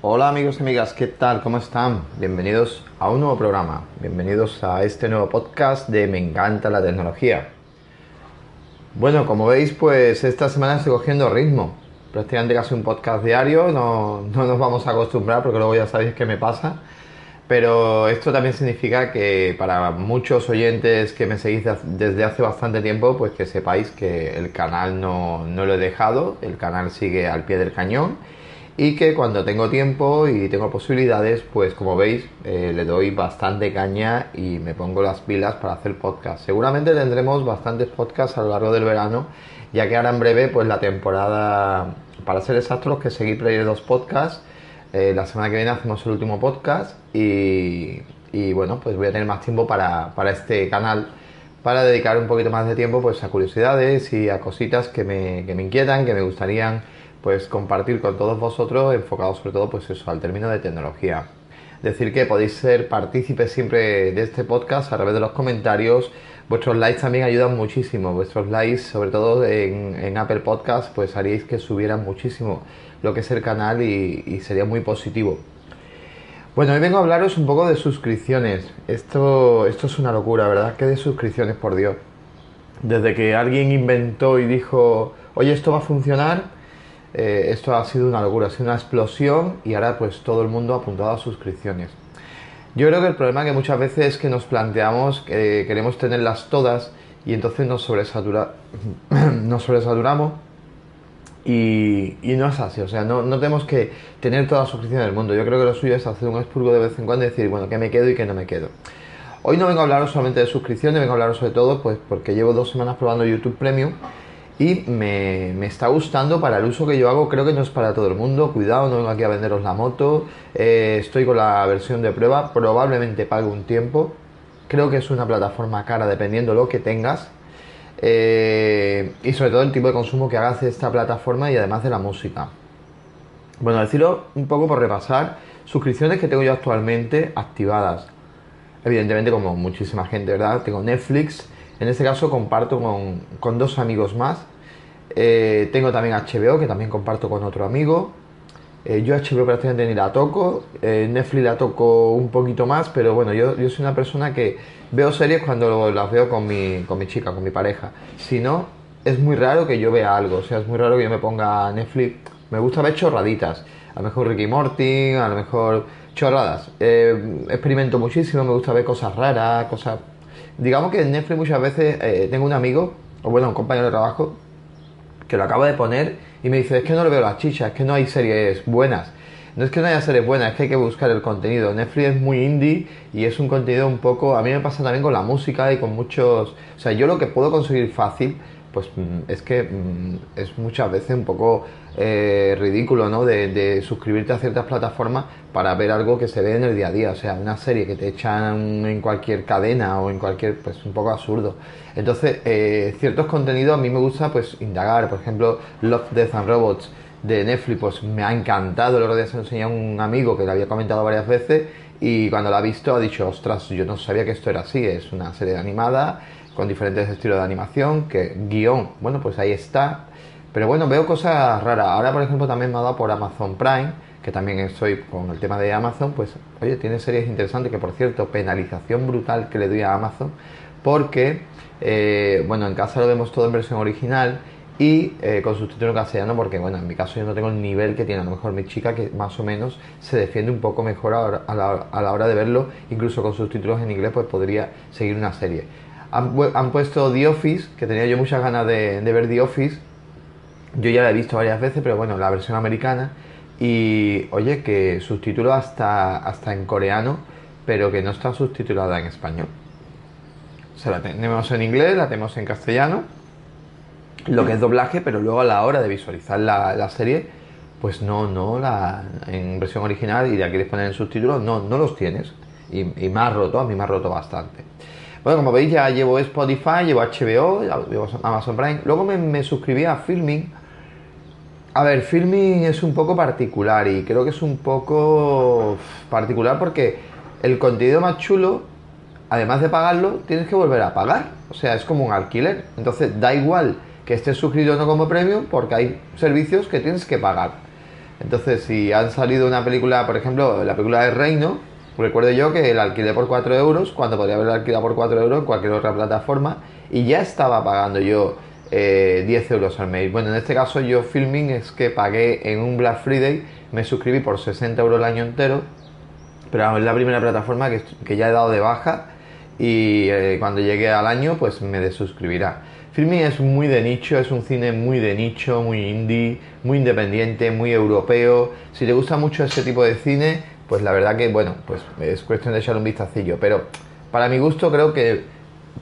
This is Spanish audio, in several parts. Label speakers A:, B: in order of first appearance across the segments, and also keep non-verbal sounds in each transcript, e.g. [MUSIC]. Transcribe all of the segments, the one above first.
A: Hola amigos y amigas, ¿qué tal? ¿Cómo están? Bienvenidos a un nuevo programa, bienvenidos a este nuevo podcast de Me encanta la tecnología. Bueno, como veis, pues esta semana estoy cogiendo ritmo. Prácticamente casi un podcast diario, no, no nos vamos a acostumbrar porque luego ya sabéis qué me pasa. Pero esto también significa que para muchos oyentes que me seguís desde hace bastante tiempo, pues que sepáis que el canal no, no lo he dejado, el canal sigue al pie del cañón y que cuando tengo tiempo y tengo posibilidades, pues como veis, eh, le doy bastante caña y me pongo las pilas para hacer podcast. Seguramente tendremos bastantes podcasts a lo largo del verano, ya que ahora en breve, pues la temporada, para ser exactos, que seguí Player dos podcasts, eh, la semana que viene hacemos el último podcast y, bueno, pues voy a tener más tiempo para, para este canal para dedicar un poquito más de tiempo pues a curiosidades y a cositas que me, que me inquietan, que me gustarían pues compartir con todos vosotros, enfocado sobre todo pues eso, al término de tecnología. Decir que podéis ser partícipes siempre de este podcast a través de los comentarios. Vuestros likes también ayudan muchísimo. Vuestros likes, sobre todo en, Apple Podcast, pues haríais que subieran muchísimo lo que es el canal y, y sería muy positivo. Bueno, hoy vengo a hablaros un poco de suscripciones. Esto, esto es una locura, ¿verdad? ¿Qué de suscripciones, por Dios? Desde que alguien inventó y dijo, oye, esto va a funcionar, eh, esto ha sido una locura, ha sido una explosión y ahora pues todo el mundo ha apuntado a suscripciones. Yo creo que el problema que muchas veces es que nos planteamos que queremos tenerlas todas y entonces nos, sobresatura, [CLEARS THROAT] nos sobresaturamos y, no es así, o sea, no, no, tenemos que tener toda la suscripción del mundo. Yo creo que lo suyo es hacer un expurgo de vez en cuando y decir, bueno, que me quedo y que no me quedo. Hoy no vengo a hablaros solamente de suscripciones, vengo a hablaros sobre todo pues porque llevo dos semanas probando YouTube Premium y me, está gustando para el uso que yo hago. Creo que no es para todo el mundo. Cuidado, no vengo aquí a venderos la moto. Eh, estoy con la versión de prueba. Probablemente pague un tiempo. Creo que es una plataforma cara dependiendo lo que tengas. Eh, y sobre todo el tipo de consumo que hagas de esta plataforma y además de la música. Bueno, decirlo un poco por repasar. Suscripciones que tengo yo actualmente activadas. Evidentemente, como muchísima gente, ¿verdad? Tengo Netflix. En este caso comparto con, dos amigos más. Eh, tengo también HBO, que también comparto con otro amigo. Eh, yo HBO prácticamente ni la toco. Eh, Netflix la toco un poquito más, pero bueno, yo, yo soy una persona que veo series cuando las veo con mi, con mi chica, con mi pareja. Si no, es muy raro que yo vea algo. O sea, es muy raro que yo me ponga Netflix. Me gusta ver chorraditas. A lo mejor Ricky Morty, a lo mejor chorradas. experimento muchísimo, me gusta ver cosas raras, cosas digamos que en Netflix muchas veces eh, tengo un amigo, o bueno, un compañero de trabajo, que lo acaba de poner y me dice, es que no le veo las chichas, es que no hay series buenas. No es que no haya series buenas, es que hay que buscar el contenido. Netflix es muy indie y es un contenido un poco... A mí me pasa también con la música y con muchos... O sea, yo lo que puedo conseguir fácil pues mm, es que mm, es muchas veces un poco eh, ridículo, ¿no? De, suscribirte a ciertas plataformas para ver algo que se ve en el día a día, o sea, una serie que te echan en cualquier cadena o en cualquier, pues un poco absurdo. Entonces, eh, ciertos contenidos a mí me gusta, pues, indagar, por ejemplo, Love, Death and Robots de Netflix, pues me ha encantado, el otro día se lo enseñé a un amigo que le había comentado varias veces y cuando lo ha visto ha dicho, ostras, yo no sabía que esto era así, es una serie animada con diferentes estilos de animación, que guion, bueno, pues ahí está. Pero bueno, veo cosas raras. Ahora, por ejemplo, también me ha dado por Amazon Prime, que también estoy con el tema de Amazon, pues oye, tiene series interesantes, que por cierto, penalización brutal que le doy a Amazon, porque, eh, bueno, en casa lo vemos todo en versión original y eh, con subtítulo castellano, porque bueno, en mi caso yo no tengo el nivel que tiene a lo mejor mi chica, que más o menos se defiende un poco mejor a la, a la hora de verlo, incluso con subtítulos en inglés, pues podría seguir una serie. Han, puesto The Office, que tenía yo muchas ganas de, ver The Office. Yo ya la he visto varias veces, pero bueno, la versión americana. Y oye, que subtítulo hasta, hasta en coreano, pero que no está subtitulada en español. O sea, la tenemos en inglés, la tenemos en castellano, lo que es doblaje, pero luego a la hora de visualizar la, serie, pues no, no, la, en versión original y la quieres poner en subtítulos, no, no los tienes. Y, y me ha roto, a mí me ha roto bastante. Bueno, como veis ya llevo Spotify, llevo HBO, llevo Amazon Prime. Luego me, suscribí a Filming. A ver, Filming es un poco particular y creo que es un poco particular porque el contenido más chulo, además de pagarlo, tienes que volver a pagar. O sea, es como un alquiler. Entonces da igual que estés suscrito o no como premium porque hay servicios que tienes que pagar. Entonces, si han salido una película, por ejemplo, la película de Reino, recuerdo yo que la alquilé por 4 euros, cuando podría haberla alquilado por 4 euros en cualquier otra plataforma, y ya estaba pagando yo 10 eh, euros al mes. Bueno, en este caso yo Filming es que pagué en un Black Friday, me suscribí por 60 euros el año entero, pero es la primera plataforma que, ya he dado de baja y eh, cuando llegue al año pues me desuscribirá. Filming es muy de nicho, es un cine muy de nicho, muy indie, muy independiente, muy europeo. Si te gusta mucho ese tipo de cine, pues la verdad que bueno, pues es cuestión de echarle un vistacillo. Pero para mi gusto creo que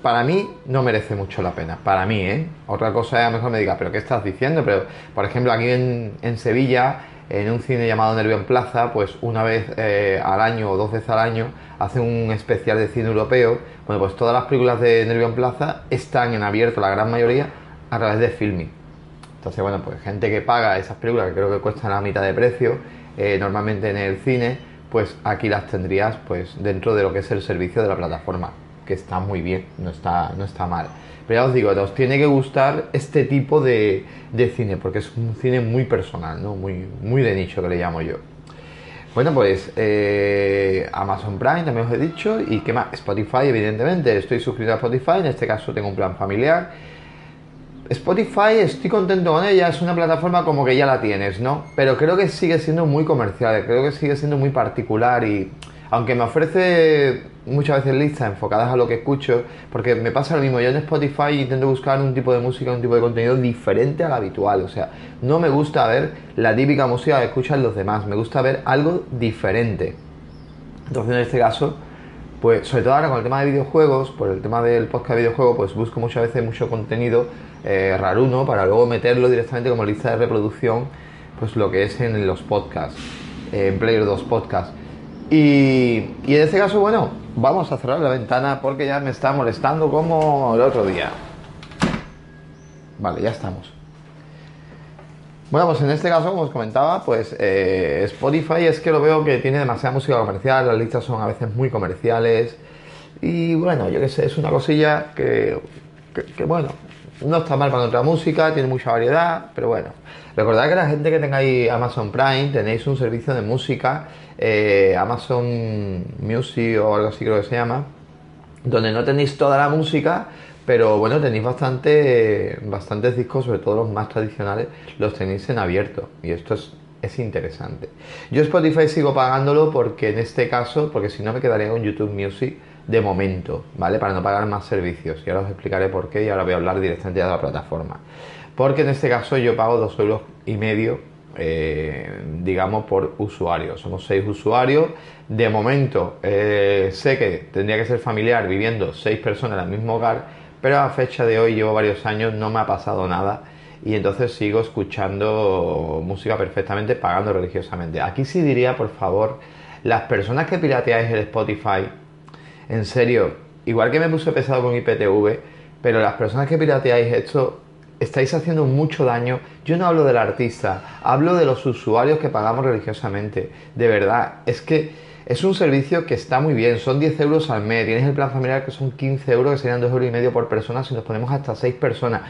A: para mí no merece mucho la pena. Para mí, ¿eh? Otra cosa es a lo mejor me diga, pero ¿qué estás diciendo? Pero, por ejemplo, aquí en, en Sevilla en un cine llamado Nervio en Plaza, pues una vez eh, al año o dos veces al año hacen un especial de cine europeo. Bueno, pues todas las películas de Nervio en Plaza están en abierto, la gran mayoría, a través de Filming. Entonces, bueno, pues gente que paga esas películas que creo que cuestan la mitad de precio, eh, normalmente en el cine, pues aquí las tendrías pues dentro de lo que es el servicio de la plataforma, que está muy bien, no está, no está mal. Pero ya os digo, os tiene que gustar este tipo de, cine, porque es un cine muy personal, ¿no? Muy, muy de nicho que le llamo yo. Bueno, pues eh, Amazon Prime también os he dicho. ¿Y qué más? Spotify, evidentemente. Estoy suscrito a Spotify. En este caso tengo un plan familiar. Spotify, estoy contento con ella. Es una plataforma como que ya la tienes, ¿no? Pero creo que sigue siendo muy comercial. Creo que sigue siendo muy particular. Y aunque me ofrece muchas veces listas enfocadas a lo que escucho, porque me pasa lo mismo, yo en Spotify intento buscar un tipo de música, un tipo de contenido diferente al habitual, o sea, no me gusta ver la típica música que escuchan los demás, me gusta ver algo diferente. Entonces en este caso, pues sobre todo ahora con el tema de videojuegos, por el tema del podcast de videojuegos, pues busco muchas veces mucho contenido eh, raruno para luego meterlo directamente como lista de reproducción, pues lo que es en los podcasts, en Player 2 Podcasts. Y, y en este caso, bueno, vamos a cerrar la ventana porque ya me está molestando como el otro día. Vale, ya estamos. Bueno, pues en este caso, como os comentaba, pues eh, Spotify es que lo veo que tiene demasiada música comercial, las listas son a veces muy comerciales y bueno, yo qué sé, es una cosilla que, que, bueno, no está mal para otra música, tiene mucha variedad, pero bueno. Recordad que la gente que tengáis Amazon Prime tenéis un servicio de música eh, Amazon Music o algo así creo que se llama, donde no tenéis toda la música, pero bueno, tenéis bastante, bastantes discos, sobre todo los más tradicionales, los tenéis en abierto y esto es, es interesante. Yo Spotify sigo pagándolo porque en este caso, porque si no me quedaría con YouTube Music de momento, ¿vale? Para no pagar más servicios. Y ahora os explicaré por qué y ahora voy a hablar directamente de la plataforma. Porque en este caso yo pago dos euros y medio eh, digamos, por usuario. Somos seis usuarios. De momento, eh, sé que tendría que ser familiar viviendo seis personas en el mismo hogar, pero a fecha de hoy llevo varios años, no me ha pasado nada y entonces sigo escuchando música perfectamente, pagando religiosamente. Aquí sí diría, por favor, las personas que pirateáis el Spotify, en serio, igual que me puse pesado con IPTV, pero las personas que pirateáis esto, estáis haciendo mucho daño. Yo no hablo del artista, hablo de los usuarios que pagamos religiosamente. De verdad, es que es un servicio que está muy bien, son 10 euros al mes, tienes el plan familiar que son 15 euros, que serían 2 euros y medio por persona si nos ponemos hasta 6 personas.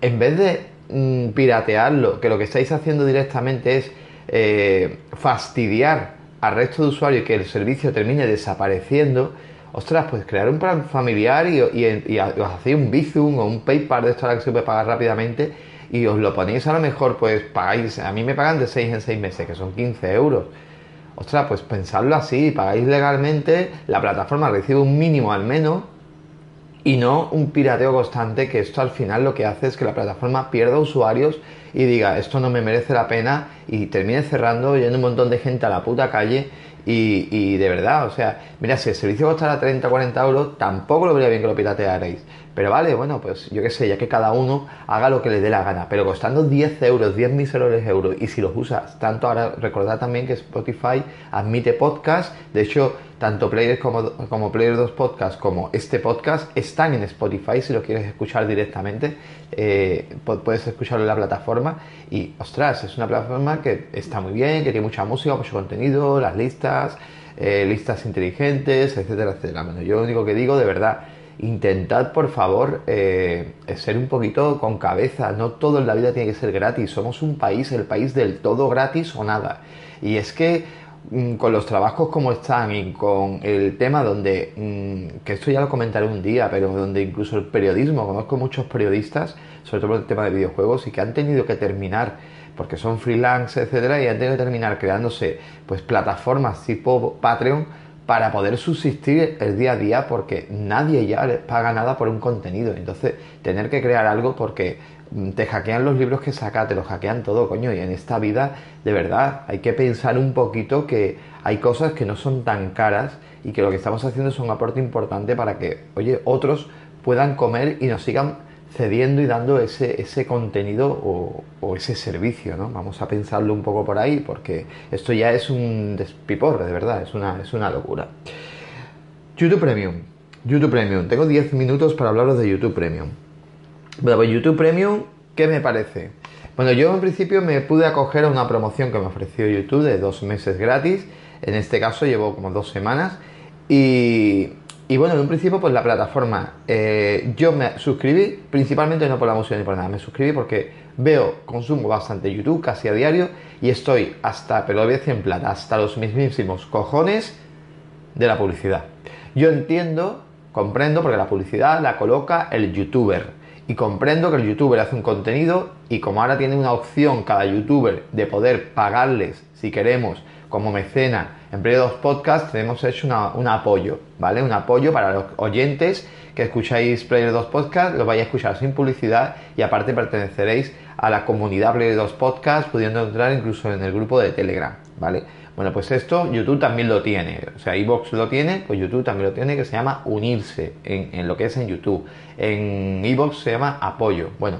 A: En vez de mm, piratearlo, que lo que estáis haciendo directamente es eh, fastidiar al resto de usuarios y que el servicio termine desapareciendo, ostras, pues crear un plan familiar y, os hacéis un Bizum o un PayPal de esto que se puede pagar rápidamente y os lo ponéis a lo mejor, pues pagáis, a mí me pagan de 6 en 6 meses, que son 15 euros. Ostras, pues pensadlo así, pagáis legalmente, la plataforma recibe un mínimo al menos y no un pirateo constante que esto al final lo que hace es que la plataforma pierda usuarios y diga esto no me merece la pena y termine cerrando yendo un montón de gente a la puta calle y, de verdad, o sea, mira, si el servicio costara 30 o 40 euros, tampoco lo vería bien que lo piratearais. Pero vale, bueno, pues yo qué sé, ya que cada uno haga lo que le dé la gana. Pero costando 10 euros, 10 miserables euros, y si los usas tanto, ahora recordad también que Spotify admite podcast. De hecho, tanto Player como, como Player 2 Podcast como este podcast están en Spotify. Si lo quieres escuchar directamente, eh, puedes escucharlo en la plataforma. Y ostras, es una plataforma que está muy bien, que tiene mucha música, mucho contenido, las listas, eh, listas inteligentes, etcétera, etcétera. Bueno, yo lo único que digo de verdad intentad por favor eh, ser un poquito con cabeza, no todo en la vida tiene que ser gratis, somos un país, el país del todo gratis o nada. Y es que con los trabajos como están y con el tema donde, mm, que esto ya lo comentaré un día, pero donde incluso el periodismo, conozco muchos periodistas, sobre todo por el tema de videojuegos, y que han tenido que terminar, porque son freelance, etcétera, y han tenido que terminar creándose pues plataformas tipo Patreon para poder subsistir el día a día porque nadie ya les paga nada por un contenido. Entonces, tener que crear algo porque mm, te hackean los libros que saca, te los hackean todo, coño. Y en esta vida, de verdad, hay que pensar un poquito que hay cosas que no son tan caras y que lo que estamos haciendo es un aporte importante para que, oye, otros puedan comer y nos sigan cediendo y dando ese, ese contenido o, ese servicio, ¿no? Vamos a pensarlo un poco por ahí, porque esto ya es un despiporre, de verdad, es una, es una locura. YouTube Premium. YouTube Premium. Tengo 10 minutos para hablaros de YouTube Premium. Bueno, pues YouTube Premium, ¿qué me parece? Bueno, yo en principio me pude acoger a una promoción que me ofreció YouTube de dos meses gratis. En este caso llevo como dos semanas. Y, bueno, en un principio, pues la plataforma, eh, yo me suscribí, principalmente no por la música ni por nada, me suscribí porque veo, consumo bastante YouTube casi a diario y estoy hasta, pero voy a decir en plata, hasta los mismísimos cojones de la publicidad. Yo entiendo, comprendo, porque la publicidad la coloca el youtuber. Y comprendo que el youtuber hace un contenido y como ahora tiene una opción cada youtuber de poder pagarles, si queremos, como mecena en 2 Podcast tenemos hecho un apoyo, ¿vale? Un apoyo para los oyentes que escucháis Player 2 Podcast, lo vais a escuchar sin publicidad y aparte perteneceréis a la comunidad Player 2 Podcast, pudiendo entrar incluso en el grupo de Telegram, ¿vale? Bueno, pues esto YouTube también lo tiene, o sea, iBox lo tiene, pues YouTube también lo tiene, que se llama unirse en, lo que es en YouTube. En iBox se llama apoyo. Bueno,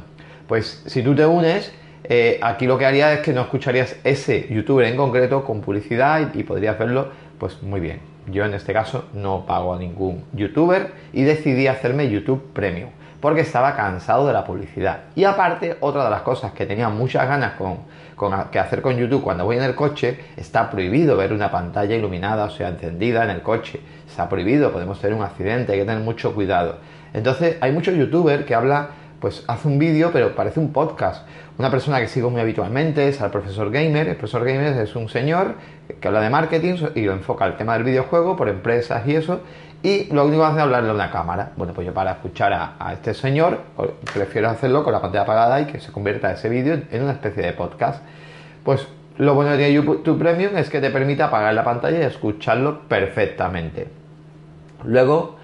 A: pues si tú te unes, eh, aquí lo que haría es que no escucharías ese youtuber en concreto con publicidad y, podrías verlo pues muy bien. Yo en este caso no pago a ningún youtuber y decidí hacerme YouTube Premium porque estaba cansado de la publicidad. Y aparte, otra de las cosas que tenía muchas ganas con, que hacer con YouTube cuando voy en el coche, está prohibido ver una pantalla iluminada, o sea, encendida en el coche. Está prohibido, podemos tener un accidente, hay que tener mucho cuidado. Entonces, hay muchos youtubers que hablan pues hace un vídeo, pero parece un podcast. Una persona que sigo muy habitualmente es al profesor Gamer. El profesor Gamer es un señor que habla de marketing y lo enfoca al tema del videojuego por empresas y eso. Y lo único que hace es hablarle a una cámara. Bueno, pues yo para escuchar a, este señor prefiero hacerlo con la pantalla apagada y que se convierta ese vídeo en una especie de podcast. Pues lo bueno de YouTube Premium es que te permite apagar la pantalla y escucharlo perfectamente. Luego,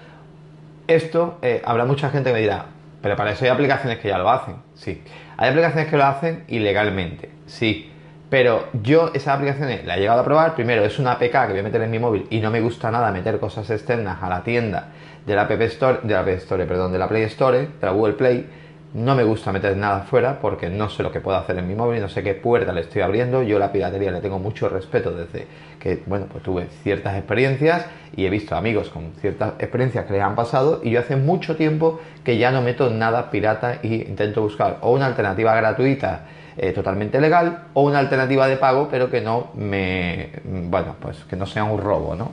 A: esto, eh, habrá mucha gente que me dirá, pero para eso hay aplicaciones que ya lo hacen, sí. Hay aplicaciones que lo hacen ilegalmente, sí. Pero yo esas aplicaciones la he llegado a probar. Primero, es una APK que voy a meter en mi móvil y no me gusta nada meter cosas externas a la tienda de la App Store, de la App Store, perdón, de la Play Store, de la Google Play no me gusta meter nada fuera porque no sé lo que puedo hacer en mi móvil, no sé qué puerta le estoy abriendo. Yo la piratería le tengo mucho respeto desde que, bueno, pues tuve ciertas experiencias y he visto amigos con ciertas experiencias que les han pasado y yo hace mucho tiempo que ya no meto nada pirata y intento buscar o una alternativa gratuita eh, totalmente legal o una alternativa de pago pero que no me, bueno, pues que no sea un robo, ¿no?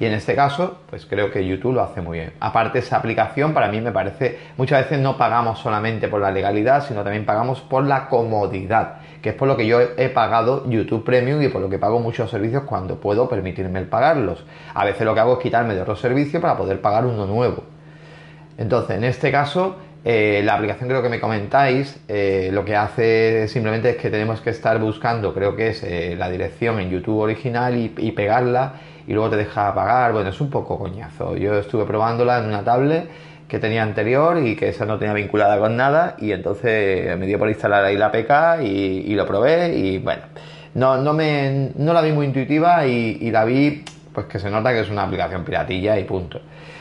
A: Y en este caso, pues creo que YouTube lo hace muy bien. Aparte, esa aplicación para mí me parece, muchas veces no pagamos solamente por la legalidad, sino también pagamos por la comodidad, que es por lo que yo he pagado YouTube Premium y por lo que pago muchos servicios cuando puedo permitirme el pagarlos. A veces lo que hago es quitarme de otro servicio para poder pagar uno nuevo. Entonces, en este caso, eh, la aplicación creo que me comentáis, eh, lo que hace simplemente es que tenemos que estar buscando, creo que es eh, la dirección en YouTube original y pegarla y luego te deja pagar. Bueno, es un poco coñazo. Yo estuve probándola en una tablet que tenía anterior y que esa no tenía vinculada con nada y entonces me dio por instalar ahí la PK y, lo probé y bueno, no, no, me, no la vi muy intuitiva y, la vi pues que se nota que es una aplicación piratilla y punto.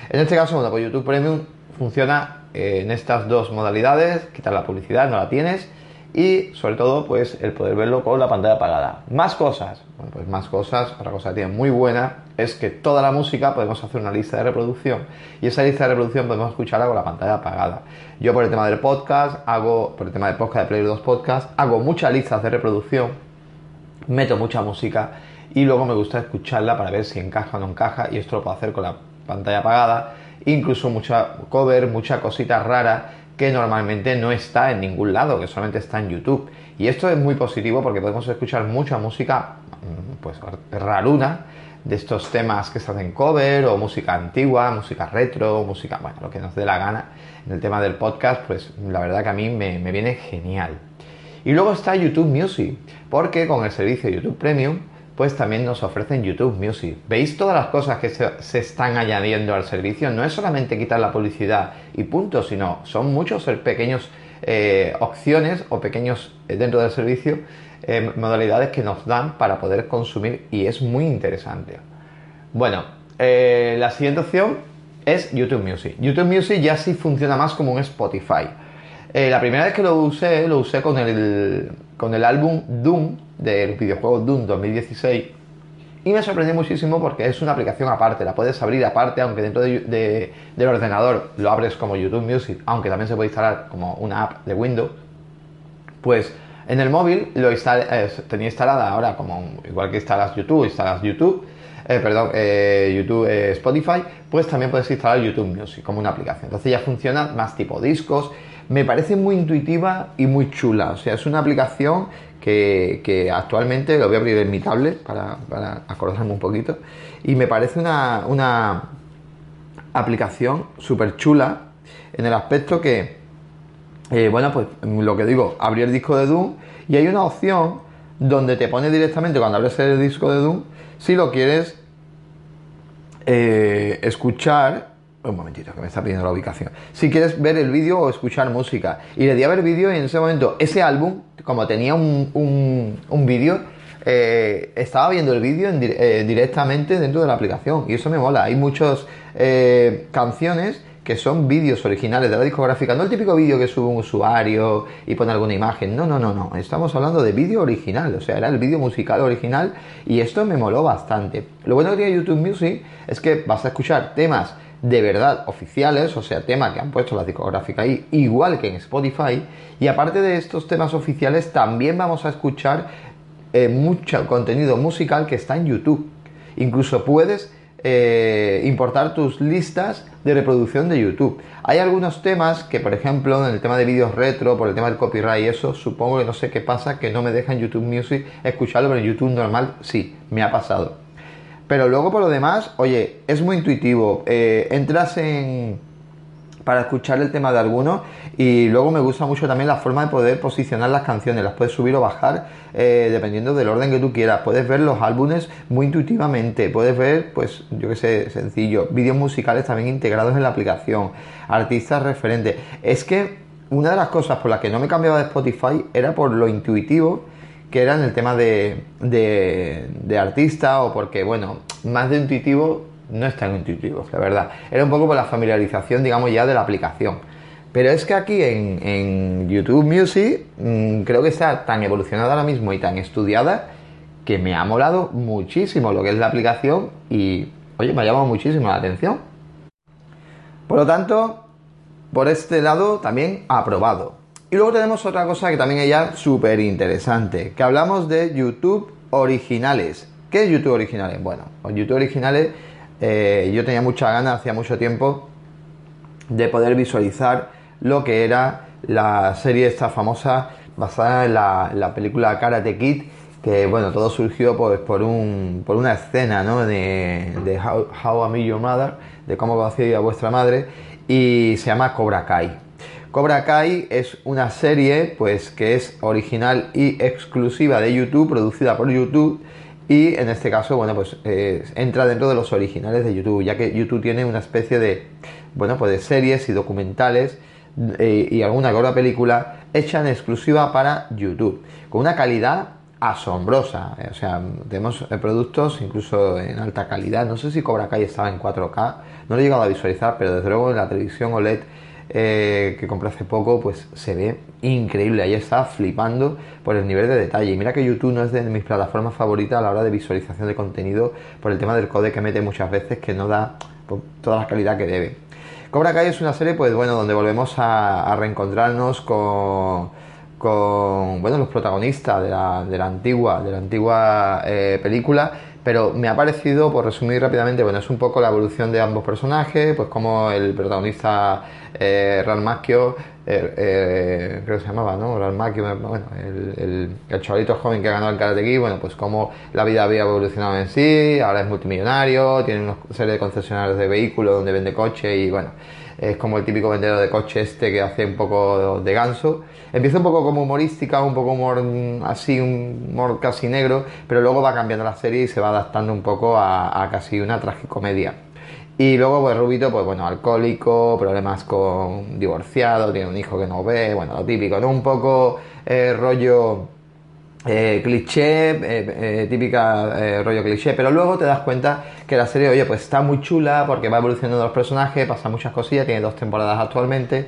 A: En este caso, bueno, pues YouTube Premium funciona eh, en estas dos modalidades, quitar la publicidad, no la tienes y sobre todo pues el poder verlo con la pantalla apagada. Más cosas, bueno pues más cosas, otra cosa que tiene muy buena es que toda la música podemos hacer una lista de reproducción y esa lista de reproducción podemos escucharla con la pantalla apagada. Yo por el tema del podcast hago, por el tema del podcast de Player 2 Podcast, hago muchas listas de reproducción, meto mucha música y luego me gusta escucharla para ver si encaja o no encaja y esto lo puedo hacer con la pantalla apagada incluso mucha cover, mucha cosita rara que normalmente no está en ningún lado, que solamente está en YouTube. Y esto es muy positivo porque podemos escuchar mucha música, mm, pues raruna, de estos temas que se hacen cover o música antigua, música retro, música, bueno, lo que nos dé la gana. En el tema del podcast, pues la verdad que a mí me, me viene genial. Y luego está YouTube Music, porque con el servicio YouTube Premium, pues también nos ofrecen YouTube Music. ¿Veis todas las cosas que se, están añadiendo al servicio? No es solamente quitar la publicidad y punto, sino son muchos pequeños eh, opciones o pequeños eh, dentro del servicio eh, modalidades que nos dan para poder consumir y es muy interesante. Bueno, la siguiente opción es YouTube Music. YouTube Music ya sí funciona más como un Spotify. La primera vez que lo usé, lo usé con el, con el álbum Doom del videojuego Doom 2016 y me sorprendió muchísimo porque es una aplicación aparte, la puedes abrir aparte, aunque dentro del ordenador lo abres como YouTube Music, aunque también se puede instalar como una app de Windows, pues en el móvil lo eh, tenía instalada ahora como igual que instalas YouTube, instalas YouTube, eh, perdón, eh, YouTube, Spotify, pues también puedes instalar YouTube Music como una aplicación. Entonces ya funciona más tipo discos. Me parece muy intuitiva y muy chula. O sea, es una aplicación que, actualmente lo voy a abrir en mi tablet para, acordarme un poquito. Y me parece una, una aplicación súper chula en el aspecto que, eh, bueno, pues lo que digo, abrir el disco de Doom y hay una opción donde te pone directamente cuando abres el disco de Doom si lo quieres eh, escuchar un momentito, que me está pidiendo la ubicación. Si quieres ver el vídeo o escuchar música. Y le di a ver vídeo y en ese momento ese álbum, como tenía un, un, vídeo, eh, estaba viendo el vídeo eh, directamente dentro de la aplicación. Y eso me mola. Hay muchas eh, canciones que son vídeos originales de la discográfica, no el típico vídeo que sube un usuario y pone alguna imagen, no, no, no, no, estamos hablando de vídeo original, o sea, era el vídeo musical original y esto me moló bastante. Lo bueno que tiene YouTube Music es que vas a escuchar temas de verdad oficiales, o sea, tema que han puesto la discográfica ahí, igual que en Spotify. Y aparte de estos temas oficiales, también vamos a escuchar eh, mucho contenido musical que está en YouTube. Incluso puedes eh, importar tus listas de reproducción de YouTube. Hay algunos temas que, por ejemplo, en el tema de vídeos retro, por el tema del copyright y eso, supongo que no sé qué pasa, que no me dejan YouTube Music escucharlo, pero en YouTube normal sí, me ha pasado. Pero luego por lo demás, oye, es muy intuitivo. Eh, entras en para escuchar el tema de alguno y luego me gusta mucho también la forma de poder posicionar las canciones, las puedes subir o bajar eh, dependiendo del orden que tú quieras, puedes ver los álbumes muy intuitivamente, puedes ver pues yo que sé, sencillo, vídeos musicales también integrados en la aplicación, artistas referentes, es que una de las cosas por las que no me cambiaba de Spotify era por lo intuitivo que era en el tema de, de, artista o porque, bueno, más de intuitivo no es tan intuitivo, la verdad. Era un poco por la familiarización, digamos, ya de la aplicación. Pero es que aquí en, YouTube Music mm, creo que está tan evolucionada ahora mismo y tan estudiada que me ha molado muchísimo lo que es la aplicación y, oye, me ha llamado muchísimo la atención. Por lo tanto, por este lado también aprobado. Y luego tenemos otra cosa que también es ya súper interesante, que hablamos de YouTube originales. ¿Qué es YouTube originales? Bueno, YouTube originales eh, yo tenía mucha ganas, hacía mucho tiempo, de poder visualizar lo que era la serie esta famosa basada en la, película Karate Kid, que bueno, todo surgió pues, por, un, por una escena ¿no? de, de How, How I Met Your Mother, de cómo conocí a vuestra madre, y se llama Cobra Kai. Cobra Kai es una serie pues que es original y exclusiva de YouTube, producida por YouTube y en este caso, bueno, pues eh, entra dentro de los originales de YouTube, ya que YouTube tiene una especie de, bueno, pues de series y documentales eh, y alguna que otra película hecha en exclusiva para YouTube, con una calidad asombrosa. O sea, tenemos eh, productos incluso en alta calidad. No sé si Cobra Kai estaba en 4K, no lo he llegado a visualizar, pero desde luego en la televisión OLED eh, que compré hace poco, pues se ve increíble. Ahí está flipando por el nivel de detalle. Y mira que YouTube no es de mis plataformas favoritas a la hora de visualización de contenido por el tema del code que mete muchas veces que no da pues, toda la calidad que debe. Cobra Kai es una serie, pues bueno, donde volvemos a, reencontrarnos con, con bueno, los protagonistas de la, antigua, de la antigua eh, película pero me ha parecido, por resumir rápidamente, bueno, es un poco la evolución de ambos personajes, pues como el protagonista eh, Ralph Macchio, eh, eh, creo que se llamaba, ¿no? Ralph Macchio, bueno, el, el, chavalito joven que ganó el Karate Kid, bueno, pues como la vida había evolucionado en sí, ahora es multimillonario, tiene una serie de concesionarios de vehículos donde vende coche y bueno, es como el típico vendedor de coche este que hace un poco de ganso. Empieza un poco como humorística, un poco humor mm, así, un humor casi negro, pero luego va cambiando la serie y se va adaptando un poco a, casi una tragicomedia. Y luego, pues Rubito, pues bueno, alcohólico, problemas con divorciado, tiene un hijo que no ve, bueno, lo típico, ¿no? Un poco eh, rollo eh, cliché, eh, eh, típica rollo cliché, pero luego te das cuenta que la serie, oye, pues está muy chula porque va evolucionando los personajes, pasa muchas cosillas, tiene dos temporadas actualmente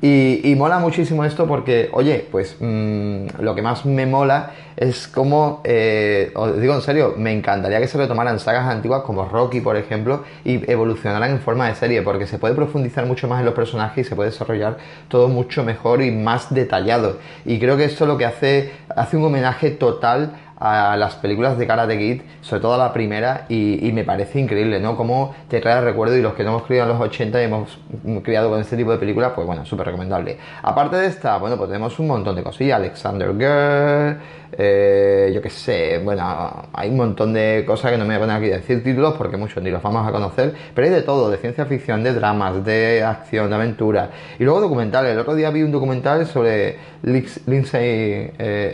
A: y, mola muchísimo esto porque, oye, pues mm, lo que más me mola es como, eh, os digo en serio, me encantaría que se retomaran sagas antiguas como Rocky, por ejemplo, y evolucionaran en forma de serie, porque se puede profundizar mucho más en los personajes y se puede desarrollar todo mucho mejor y más detallado. Y creo que esto lo que hace, hace un homenaje total a las películas de Karate Kid, sobre todo a la primera, y, me parece increíble, ¿no? Cómo te trae recuerdo y los que no hemos criado en los 80 y hemos criado con este tipo de películas, pues bueno, súper recomendable. Aparte de esta, bueno, pues tenemos un montón de cosillas, Alexander Girl, eh, yo qué sé, bueno, hay un montón de cosas que no me voy a poner aquí a decir títulos porque muchos ni los vamos a conocer, pero hay de todo, de ciencia ficción, de dramas, de acción, de aventura, y luego documentales. El otro día vi un documental sobre Lindsay eh,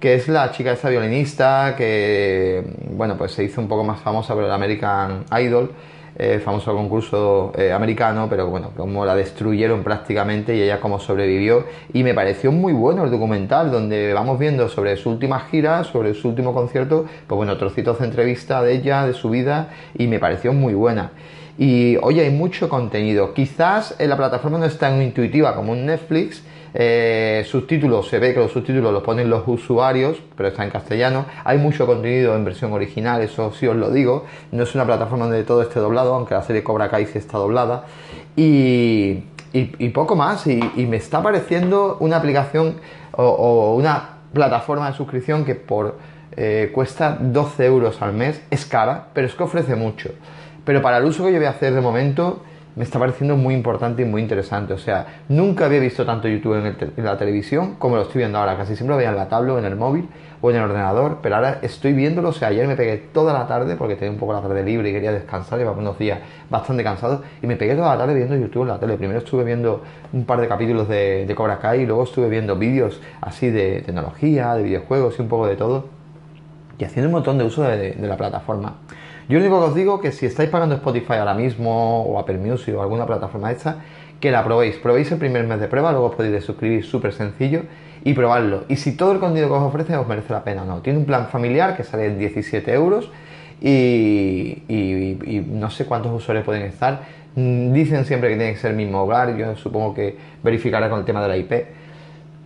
A: que es la chica esta violinista que, bueno, pues se hizo un poco más famosa por el American Idol, eh, famoso concurso eh, americano, pero bueno, como la destruyeron prácticamente y ella como sobrevivió. Y me pareció muy bueno el documental, donde vamos viendo sobre su última gira, sobre su último concierto, pues bueno, trocitos de entrevista de ella, de su vida, y me pareció muy buena. Y oye, hay mucho contenido. Quizás en la plataforma no es tan intuitiva como un Netflix, eh, subtítulos, se ve que los subtítulos los ponen los usuarios, pero está en castellano. Hay mucho contenido en versión original, eso sí os lo digo. No es una plataforma donde todo esté doblado, aunque la serie Cobra Kai sí está doblada. Y, poco más. Y, me está pareciendo una aplicación o, una plataforma de suscripción que por eh, cuesta 12 euros al mes. Es cara, pero es que ofrece mucho. Pero para el uso que yo voy a hacer de momento, me está pareciendo muy importante y muy interesante. O sea, nunca había visto tanto YouTube en, la televisión como lo estoy viendo ahora. Casi siempre lo veía en la tablet, en el móvil o en el ordenador, pero ahora estoy viéndolo. O sea, ayer me pegué toda la tarde porque tenía un poco la tarde libre y quería descansar. Llevaba unos días bastante cansado y me pegué toda la tarde viendo YouTube en la tele. Primero estuve viendo un par de capítulos de, de Cobra Kai y luego estuve viendo vídeos así de tecnología, de videojuegos y un poco de todo. Y haciendo un montón de uso de la plataforma. Yo único que os digo que si estáis pagando Spotify ahora mismo o Apple Music o alguna plataforma esta, que la probéis. Probéis el primer mes de prueba, luego os podéis suscribir súper sencillo y probarlo. Y si todo el contenido que os ofrece os merece la pena o no. Tiene un plan familiar que sale en 17 euros y, no sé cuántos usuarios pueden estar. Mm, dicen siempre que tiene que ser el mismo hogar, yo supongo que verificará con el tema de la IP.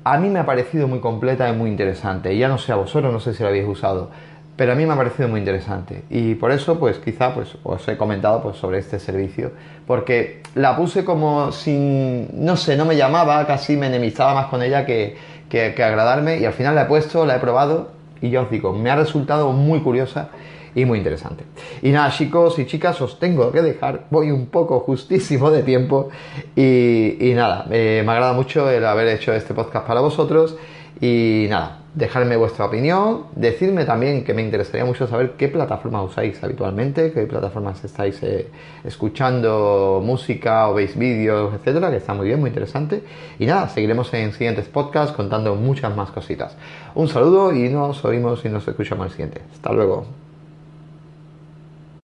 A: A mí me ha parecido muy completa y muy interesante. Ya no sé a vosotros, no sé si lo habéis usado pero a mí me ha parecido muy interesante y por eso pues quizá pues os he comentado pues sobre este servicio porque la puse como sin no sé no me llamaba casi me enemistaba más con ella que, que, agradarme y al final la he puesto la he probado y yo os digo me ha resultado muy curiosa y muy interesante. Y nada, chicos y chicas, os tengo que dejar, voy un poco justísimo de tiempo y, y nada, eh, me agrada mucho el haber hecho este podcast para vosotros y nada, dejarme vuestra opinión, decirme también que me interesaría mucho saber qué plataformas usáis habitualmente, qué plataformas estáis eh, escuchando música o veis vídeos, etcétera, que está muy bien, muy interesante. Y nada, seguiremos en siguientes podcasts contando muchas más cositas. Un saludo y nos oímos y nos escuchamos en el siguiente. Hasta luego.